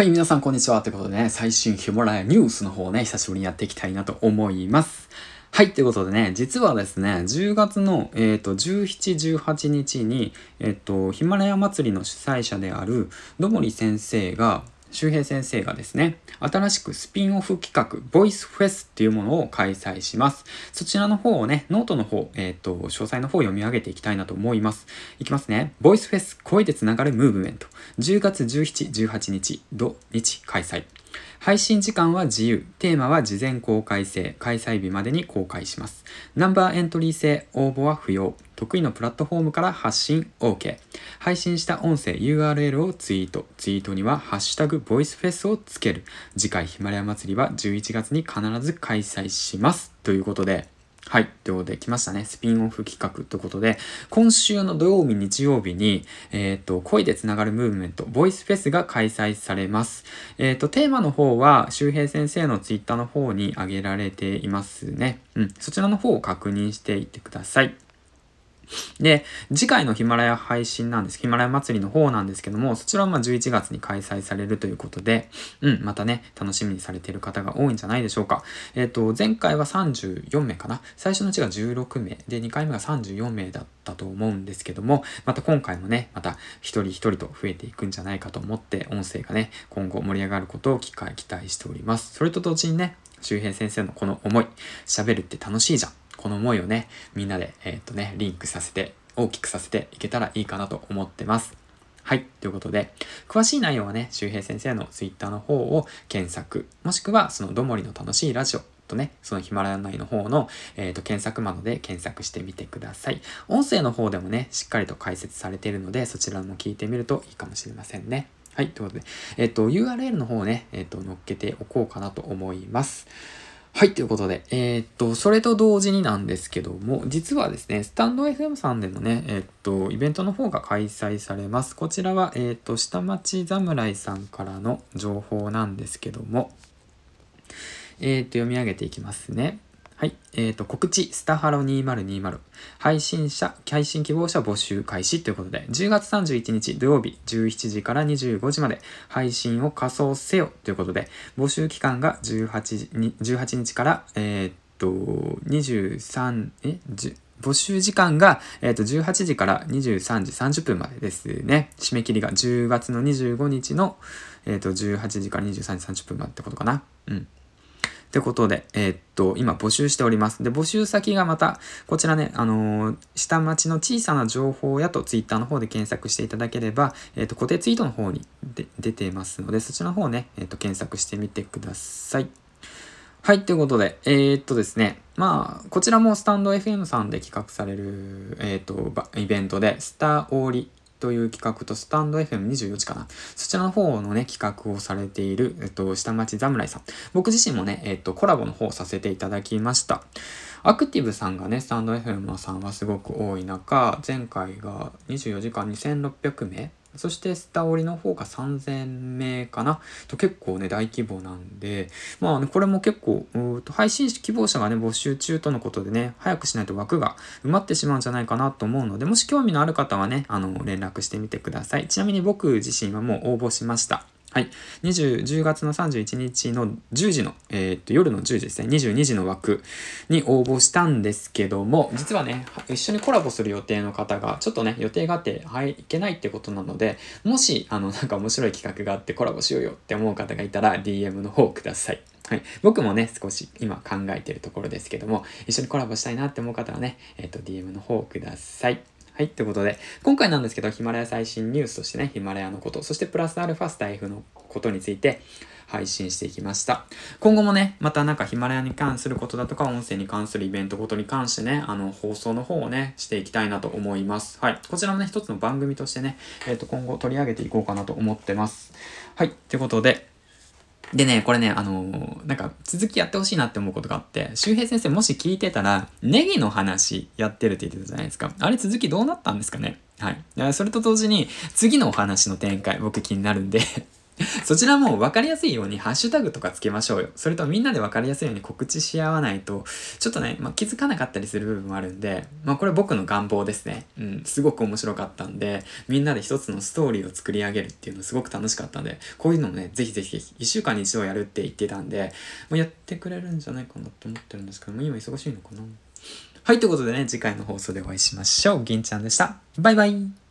はい、皆さんこんにちは。ということでね、最新ヒマラヤニュースの方をね、久しぶりにやっていきたいなと思います。はい、ということでね、実はですね、10月の、えっ、ー、と、17、18日に、えっ、ー、と、ヒマラヤ祭りの主催者である、どもり先生が、周平先生がですね、新しくスピンオフ企画、ボイスフェスっていうものを開催します。そちらの方をね、ノートの方、えっ、ー、と、詳細の方を読み上げていきたいなと思います。いきますね。ボイスフェス、声でつながるムーブメント。10月17、18日、土日開催。配信時間は自由。テーマは事前公開制。開催日までに公開します。ナンバーエントリー制。応募は不要。得意のプラットフォームから発信 OK。配信した音声 URL をツイート。ツイートにはハッシュタグボイスフェスをつける。次回ヒマラヤ祭りは11月に必ず開催します。ということで、はい。ということで、来ましたね。スピンオフ企画ということで、今週の土曜日、日曜日に、えっ、ー、と、声でつながるムーブメント、ボイスフェスが開催されます。えっ、ー、と、テーマの方は、周平先生のツイッターの方に挙げられていますね。うん。そちらの方を確認していってください。で、次回のヒマラヤ配信なんです。ヒマラヤ祭りの方なんですけども、そちらはま11月に開催されるということで、うん、またね、楽しみにされている方が多いんじゃないでしょうか。えっ、ー、と、前回は34名かな。最初のうちが16名。で、2回目が34名だったと思うんですけども、また今回もね、また一人一人と増えていくんじゃないかと思って、音声がね、今後盛り上がることを期待しております。それと同時にね、周平先生のこの思い、喋るって楽しいじゃん。この思いをね、みんなで、えー、っとね、リンクさせて、大きくさせていけたらいいかなと思ってます。はい。ということで、詳しい内容はね、周平先生の Twitter の方を検索、もしくはそのどもりの楽しいラジオとね、そのヒマラヤ内の方の、えーと、検索窓で検索してみてください。音声の方でもね、しっかりと解説されているので、そちらも聞いてみるといいかもしれませんね。はい。ということで、えっ、ー、と、URL の方をね、えっ、ー、と、載っけておこうかなと思います。はい、ということで、えー、っと、それと同時になんですけども、実はですね、スタンド FM さんでもね、えー、っと、イベントの方が開催されます。こちらは、えー、っと、下町侍さんからの情報なんですけども、えっと、読み上げていきますね。はい。えっ、ー、と、告知、スタハロ2020。配信者、配信希望者募集開始ということで、10月31日土曜日17時から25時まで配信を仮装せよということで、募集期間が18 18日から、えっ、ー、と、23、え、募集時間が、えー、と18時から23時30分までですね。締め切りが10月の25日の、えー、と18時から23時30分までってことかな。うん。ってことで、えー、っと、今募集しております。で、募集先がまた、こちらね、あのー、下町の小さな情報やと Twitter の方で検索していただければ、えー、っと、固定ツイートの方にで出てますので、そちらの方ね、えっと、検索してみてください。はい、ということで、えー、っとですね、まあ、こちらもスタンド FM さんで企画される、えっと、イベントで、スターオーリという企画とスタンド FM24 時かな。そちらの方のね、企画をされている、えっと、下町侍さん。僕自身もね、えっと、コラボの方させていただきました。アクティブさんがね、スタンド FM さんはすごく多い中、前回が24時間2600名そしてスタオリの方が3000名かな。と結構ね大規模なんでまあねこれも結構配信希望者がね募集中とのことでね早くしないと枠が埋まってしまうんじゃないかなと思うのでもし興味のある方はねあの連絡してみてください。ちなみに僕自身はもう応募しました。はい。20、10月の31日の10時の、えー、っと、夜の10時ですね、22時の枠に応募したんですけども、実はね、一緒にコラボする予定の方が、ちょっとね、予定があって、はい、いけないってことなので、もし、あの、なんか面白い企画があってコラボしようよって思う方がいたら、DM の方ください。はい。僕もね、少し今考えてるところですけども、一緒にコラボしたいなって思う方はね、えー、っと、DM の方ください。はい。ということで、今回なんですけど、ヒマラヤ最新ニュースとしてね、ヒマラヤのこと、そしてプラスアルファスタイフのことについて配信していきました。今後もね、またなんかヒマラヤに関することだとか、音声に関するイベントごとに関してね、あの、放送の方をね、していきたいなと思います。はい。こちらもね、一つの番組としてね、えっ、ー、と、今後取り上げていこうかなと思ってます。はい。ということで、でね、これね、あのー、なんか続きやってほしいなって思うことがあって、周平先生もし聞いてたら、ネギの話やってるって言ってたじゃないですか。あれ続きどうなったんですかね？はい。それと同時に、次のお話の展開、僕気になるんで そちらも分かりやすいようにハッシュタグとかつけましょうよ。それとみんなで分かりやすいように告知し合わないと、ちょっとね、まあ、気づかなかったりする部分もあるんで、まあこれ僕の願望ですね。うん、すごく面白かったんで、みんなで一つのストーリーを作り上げるっていうのすごく楽しかったんで、こういうのもね、ぜひぜひぜひ、1週間に一度やるって言ってたんで、まあ、やってくれるんじゃないかなと思ってるんですけども、今忙しいのかなはい、ということでね、次回の放送でお会いしましょう。銀ちゃんでした。バイバイ。